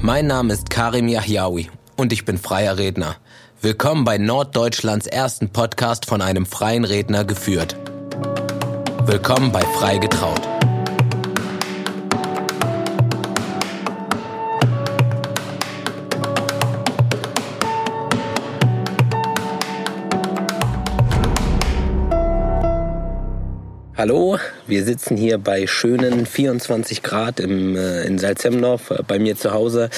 Mein Name ist Karim Yahyaoui und ich bin freier Redner. Willkommen bei Norddeutschlands ersten Podcast von einem freien Redner geführt. Willkommen bei Frei getraut. Hallo, wir sitzen hier bei schönen 24 Grad im, äh, in Salzemdorf äh, bei mir zu Hause.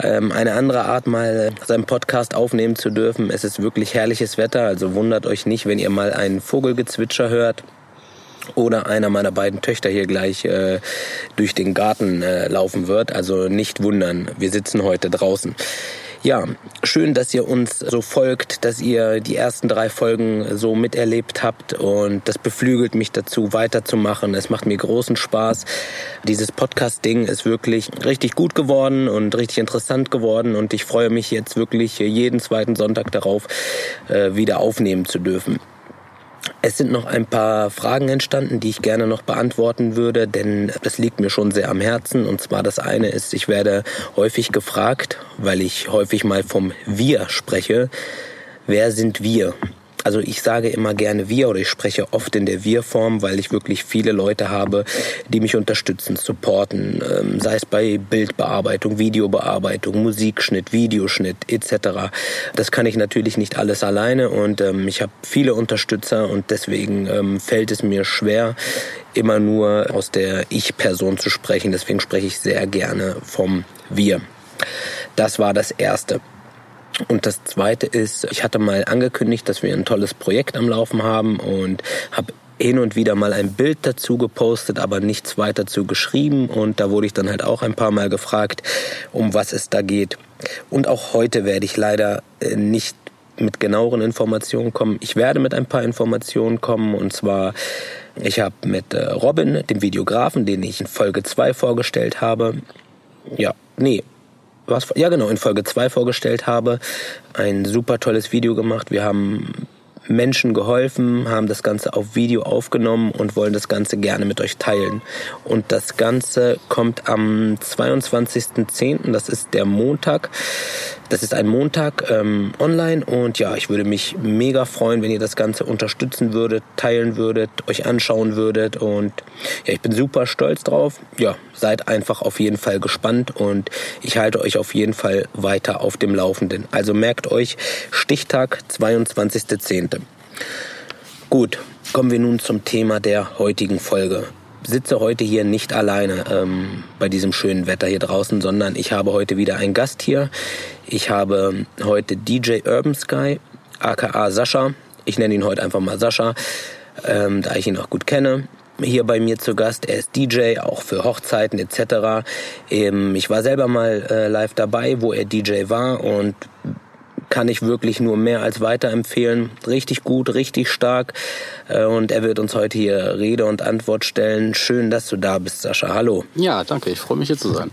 Ähm, eine andere Art, mal seinen Podcast aufnehmen zu dürfen. Es ist wirklich herrliches Wetter, also wundert euch nicht, wenn ihr mal einen Vogelgezwitscher hört oder einer meiner beiden Töchter hier gleich äh, durch den Garten äh, laufen wird. Also nicht wundern, wir sitzen heute draußen. Ja, schön, dass ihr uns so folgt, dass ihr die ersten drei Folgen so miterlebt habt und das beflügelt mich dazu, weiterzumachen. Es macht mir großen Spaß. Dieses Podcast-Ding ist wirklich richtig gut geworden und richtig interessant geworden und ich freue mich jetzt wirklich jeden zweiten Sonntag darauf, äh, wieder aufnehmen zu dürfen. Es sind noch ein paar Fragen entstanden, die ich gerne noch beantworten würde, denn das liegt mir schon sehr am Herzen. Und zwar das eine ist, ich werde häufig gefragt, weil ich häufig mal vom Wir spreche, wer sind wir? Also ich sage immer gerne wir oder ich spreche oft in der Wir-Form, weil ich wirklich viele Leute habe, die mich unterstützen, supporten, ähm, sei es bei Bildbearbeitung, Videobearbeitung, Musikschnitt, Videoschnitt etc. Das kann ich natürlich nicht alles alleine und ähm, ich habe viele Unterstützer und deswegen ähm, fällt es mir schwer, immer nur aus der Ich-Person zu sprechen. Deswegen spreche ich sehr gerne vom Wir. Das war das Erste. Und das Zweite ist, ich hatte mal angekündigt, dass wir ein tolles Projekt am Laufen haben und habe hin und wieder mal ein Bild dazu gepostet, aber nichts weiter zu geschrieben. Und da wurde ich dann halt auch ein paar Mal gefragt, um was es da geht. Und auch heute werde ich leider äh, nicht mit genaueren Informationen kommen. Ich werde mit ein paar Informationen kommen und zwar ich habe mit äh, Robin, dem Videografen, den ich in Folge 2 vorgestellt habe, ja, nee, was, ja genau, in Folge 2 vorgestellt habe, ein super tolles Video gemacht. Wir haben Menschen geholfen, haben das Ganze auf Video aufgenommen und wollen das Ganze gerne mit euch teilen. Und das Ganze kommt am 22.10., das ist der Montag. Das ist ein Montag ähm, online und ja, ich würde mich mega freuen, wenn ihr das Ganze unterstützen würdet, teilen würdet, euch anschauen würdet und ja, ich bin super stolz drauf. Ja, seid einfach auf jeden Fall gespannt und ich halte euch auf jeden Fall weiter auf dem Laufenden. Also merkt euch, Stichtag 22.10. Gut, kommen wir nun zum Thema der heutigen Folge sitze heute hier nicht alleine ähm, bei diesem schönen Wetter hier draußen, sondern ich habe heute wieder einen Gast hier. Ich habe heute DJ Urban Sky, aka Sascha. Ich nenne ihn heute einfach mal Sascha, ähm, da ich ihn auch gut kenne. Hier bei mir zu Gast. Er ist DJ, auch für Hochzeiten etc. Ähm, ich war selber mal äh, live dabei, wo er DJ war und kann ich wirklich nur mehr als weiterempfehlen. Richtig gut, richtig stark. Äh, und er wird uns heute hier Rede und Antwort stellen. Schön, dass du da bist, Sascha. Hallo. Ja, danke. Ich freue mich hier zu sein.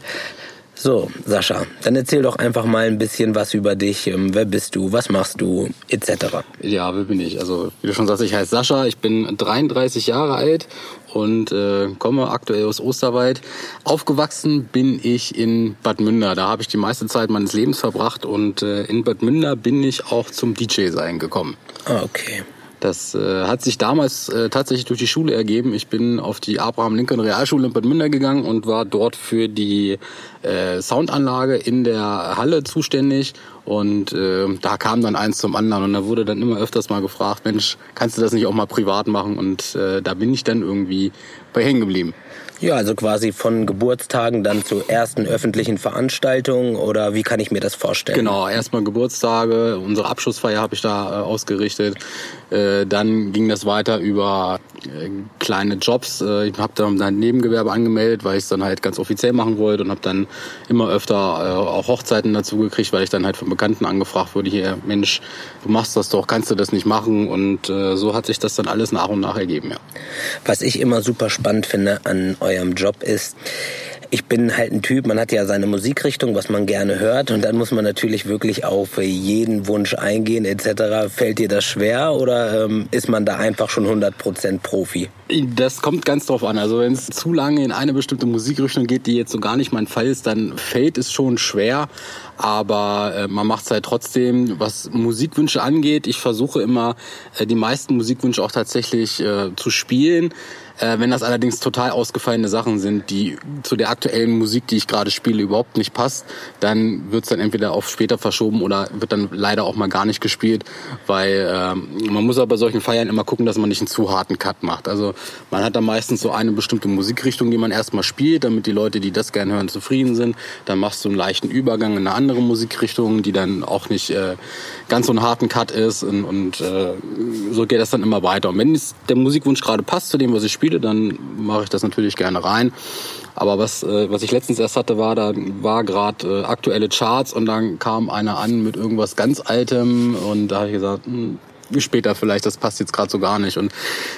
So, Sascha, dann erzähl doch einfach mal ein bisschen was über dich. Ähm, wer bist du? Was machst du? Etc. Ja, wer bin ich? Also, wie du schon sagst, ich heiße Sascha. Ich bin 33 Jahre alt und äh, komme aktuell aus Osterwald. Aufgewachsen bin ich in Bad Münder. Da habe ich die meiste Zeit meines Lebens verbracht und äh, in Bad Münder bin ich auch zum DJ-Sein gekommen. Ah, okay. Das äh, hat sich damals äh, tatsächlich durch die Schule ergeben. Ich bin auf die Abraham Lincoln Realschule in Bad Münder gegangen und war dort für die äh, Soundanlage in der Halle zuständig. Und äh, da kam dann eins zum anderen und da wurde dann immer öfters mal gefragt, Mensch, kannst du das nicht auch mal privat machen? Und äh, da bin ich dann irgendwie bei hängen geblieben. Ja, also quasi von Geburtstagen dann zu ersten öffentlichen Veranstaltungen oder wie kann ich mir das vorstellen? Genau, erstmal Geburtstage, unsere Abschlussfeier habe ich da äh, ausgerichtet. Äh, dann ging das weiter über äh, kleine Jobs. Äh, ich habe dann ein Nebengewerbe angemeldet, weil ich es dann halt ganz offiziell machen wollte und habe dann immer öfter äh, auch Hochzeiten dazu gekriegt, weil ich dann halt von Bekannten angefragt wurde, hier, Mensch, du machst das doch, kannst du das nicht machen? Und äh, so hat sich das dann alles nach und nach ergeben, ja. Was ich immer super spannend finde an eurem Job ist, ich bin halt ein Typ, man hat ja seine Musikrichtung, was man gerne hört und dann muss man natürlich wirklich auf jeden Wunsch eingehen etc. Fällt dir das schwer oder ähm, ist man da einfach schon 100% Profi? Das kommt ganz drauf an. Also wenn es zu lange in eine bestimmte Musikrichtung geht, die jetzt so gar nicht mein Fall ist, dann fällt es schon schwer. Aber äh, man macht es halt trotzdem, was Musikwünsche angeht. Ich versuche immer, äh, die meisten Musikwünsche auch tatsächlich äh, zu spielen. Äh, wenn das allerdings total ausgefallene Sachen sind, die zu der aktuellen Musik, die ich gerade spiele, überhaupt nicht passt, dann wird es dann entweder auf später verschoben oder wird dann leider auch mal gar nicht gespielt, weil äh, man muss aber bei solchen Feiern immer gucken, dass man nicht einen zu harten Cut macht. Also man hat da meistens so eine bestimmte Musikrichtung, die man erstmal spielt, damit die Leute, die das gerne hören, zufrieden sind. Dann machst du einen leichten Übergang in eine andere Musikrichtung, die dann auch nicht äh, ganz so einen harten Cut ist und, und äh, so geht das dann immer weiter. Und wenn der Musikwunsch gerade passt zu dem, was ich spiele, Spiele, dann mache ich das natürlich gerne rein. Aber was, äh, was ich letztens erst hatte, war, da war gerade äh, aktuelle Charts und dann kam einer an mit irgendwas ganz Altem und da habe ich gesagt, hm, später vielleicht, das passt jetzt gerade so gar nicht. Und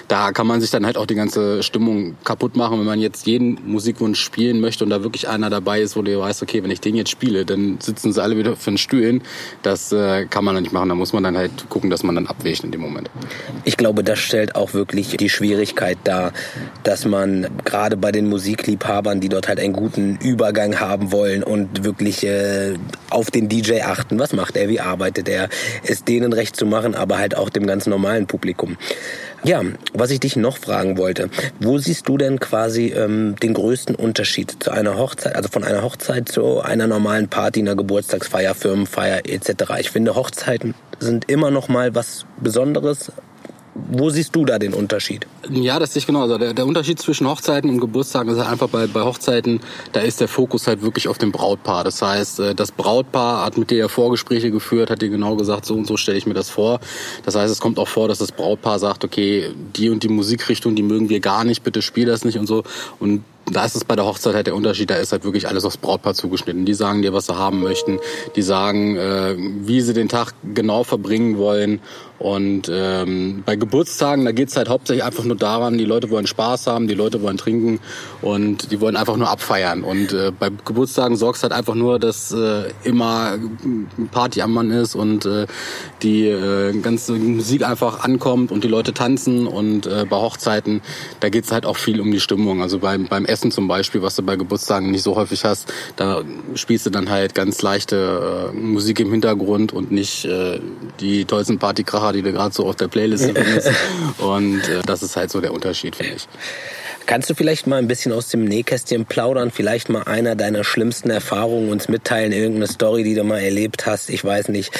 da kann man sich dann halt auch die ganze Stimmung kaputt machen, wenn man jetzt jeden Musikwunsch spielen möchte und da wirklich einer dabei ist, wo du weißt, okay, wenn ich den jetzt spiele, dann sitzen sie alle wieder auf den Stühlen. Das äh, kann man dann nicht machen. Da muss man dann halt gucken, dass man dann abwägt in dem Moment. Ich glaube, das stellt auch wirklich die Schwierigkeit dar, dass man gerade bei den Musikliebhabern, die dort halt einen guten Übergang haben wollen und wirklich äh, auf den DJ achten, was macht er, wie arbeitet er, es denen recht zu machen, aber halt auch dem ganz normalen Publikum. Ja, was ich dich noch fragen wollte, wo siehst du denn quasi ähm, den größten Unterschied zu einer Hochzeit, also von einer Hochzeit zu einer normalen Party, einer Geburtstagsfeier, Firmenfeier etc. Ich finde Hochzeiten sind immer noch mal was Besonderes, wo siehst du da den Unterschied? Ja, das sehe ich genau. Also der, der Unterschied zwischen Hochzeiten und Geburtstagen ist halt einfach bei, bei Hochzeiten, da ist der Fokus halt wirklich auf dem Brautpaar. Das heißt, äh, das Brautpaar hat mit dir ja Vorgespräche geführt, hat dir genau gesagt, so und so stelle ich mir das vor. Das heißt, es kommt auch vor, dass das Brautpaar sagt, okay, die und die Musikrichtung, die mögen wir gar nicht, bitte spiel das nicht und so. Und da ist es bei der Hochzeit halt der Unterschied, da ist halt wirklich alles aufs Brautpaar zugeschnitten. Die sagen dir, was sie haben möchten, die sagen, äh, wie sie den Tag genau verbringen wollen. Und ähm, bei Geburtstagen, da geht's halt hauptsächlich einfach nur daran, die Leute wollen Spaß haben, die Leute wollen trinken und die wollen einfach nur abfeiern. Und äh, bei Geburtstagen sorgst halt einfach nur, dass äh, immer Party am Mann ist und äh, die äh, ganze Musik einfach ankommt und die Leute tanzen. Und äh, bei Hochzeiten, da geht's halt auch viel um die Stimmung. Also beim, beim Essen zum Beispiel, was du bei Geburtstagen nicht so häufig hast, da spielst du dann halt ganz leichte äh, Musik im Hintergrund und nicht äh, die tollsten Partykracher, die du gerade so auf der Playlist findest. und äh, das ist halt so der Unterschied, finde ich. Kannst du vielleicht mal ein bisschen aus dem Nähkästchen plaudern? Vielleicht mal einer deiner schlimmsten Erfahrungen uns mitteilen? Irgendeine Story, die du mal erlebt hast? Ich weiß nicht.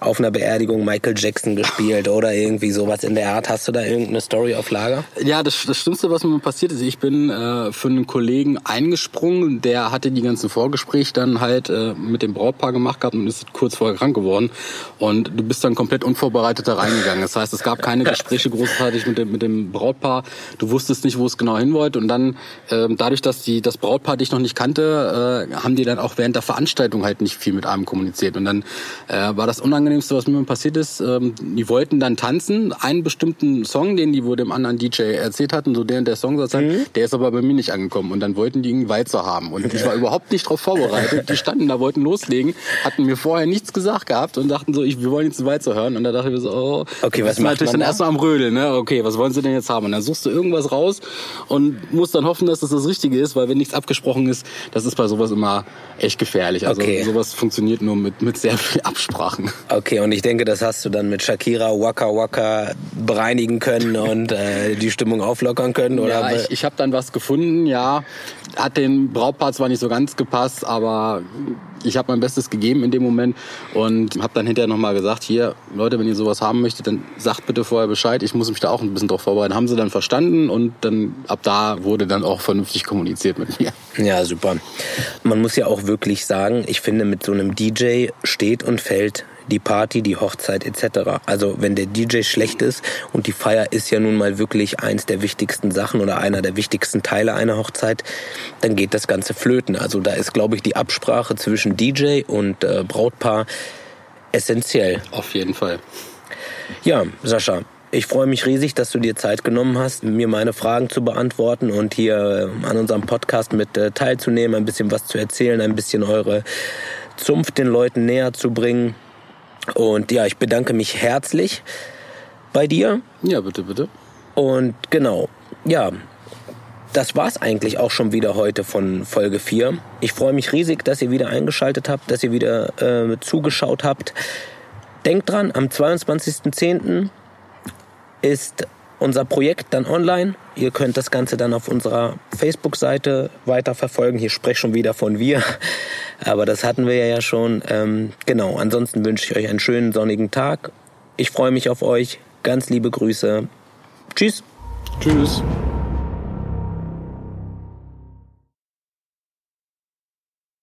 Auf einer Beerdigung Michael Jackson gespielt oder irgendwie sowas in der Art. Hast du da irgendeine Story auf Lager? Ja, das, das Schlimmste, was mir passiert ist, ich bin äh, für einen Kollegen eingesprungen. Der hatte die ganzen Vorgespräche dann halt äh, mit dem Brautpaar gemacht gehabt und ist kurz vorher krank geworden. Und du bist dann komplett unvorbereitet da reingegangen. Das heißt, es gab keine Gespräche großartig mit dem, mit dem Brautpaar. Du wusstest nicht, wo es genau hin wollte. Und dann, ähm, dadurch, dass die das Brautpaar dich noch nicht kannte, äh, haben die dann auch während der Veranstaltung halt nicht viel mit einem kommuniziert. Und dann äh, war das Unangenehmste, was mir passiert ist. Ähm, die wollten dann tanzen, einen bestimmten Song, den die wohl dem anderen DJ erzählt hatten, so der der Song mhm. der ist aber bei mir nicht angekommen. Und dann wollten die einen Walzer haben. Und ich war überhaupt nicht darauf vorbereitet. Die standen da, wollten loslegen, hatten mir vorher nichts gesagt gehabt und dachten so, ich, wir wollen jetzt einen Walzer hören. Und da dachte ich so, oh, okay, was macht natürlich man dann erstmal am Rödeln, ne? Okay, was wollen sie denn jetzt haben? Und dann suchst du irgendwas raus und musst dann hoffen, dass das das Richtige ist, weil wenn nichts abgesprochen ist, das ist bei sowas immer echt gefährlich. Also Okay. sowas funktioniert nur mit, mit sehr viel Absprachen. Okay, und ich denke, das hast du dann mit Shakira Waka Waka bereinigen können und äh, die Stimmung auflockern können, oder? Ja, ich, ich habe dann was gefunden, ja. Hat den Brautpaar zwar nicht so ganz gepasst, aber ich habe mein Bestes gegeben in dem Moment und habe dann hinterher nochmal gesagt, hier, Leute, wenn ihr sowas haben möchtet, dann sagt bitte vorher Bescheid. Ich muss mich da auch ein bisschen drauf vorbereiten. Haben sie dann verstanden und dann ab da wurde dann auch vernünftig kommuniziert mit mir. Ja, super. Man muss ja auch wirklich sagen, ich finde, mit so einem DJ steht und fällt die Party, die Hochzeit etc. Also wenn der DJ schlecht ist und die Feier ist ja nun mal wirklich eins der wichtigsten Sachen oder einer der wichtigsten Teile einer Hochzeit, dann geht das Ganze flöten. Also da ist, glaube ich, die Absprache zwischen DJ und äh, Brautpaar essentiell. Auf jeden Fall. Ja, Sascha, Ich freue mich riesig, dass du dir Zeit genommen hast, mir meine Fragen zu beantworten und hier äh, an unserem Podcast mit äh, teilzunehmen, ein bisschen was zu erzählen, ein bisschen eure Zunft den Leuten näher zu bringen. Und ja, ich bedanke mich herzlich bei dir. Ja, bitte, bitte. Und genau, ja, das war's eigentlich auch schon wieder heute von Folge 4. Ich freue mich riesig, dass ihr wieder eingeschaltet habt, dass ihr wieder äh, zugeschaut habt. Denkt dran, am 22.10 ist unser Projekt dann online. Ihr könnt das Ganze dann auf unserer Facebook-Seite weiterverfolgen. Hier spreche schon wieder von wir, aber das hatten wir ja schon. Ähm, genau, ansonsten wünsche ich euch einen schönen sonnigen Tag. Ich freue mich auf euch. Ganz liebe Grüße. Tschüss. Tschüss.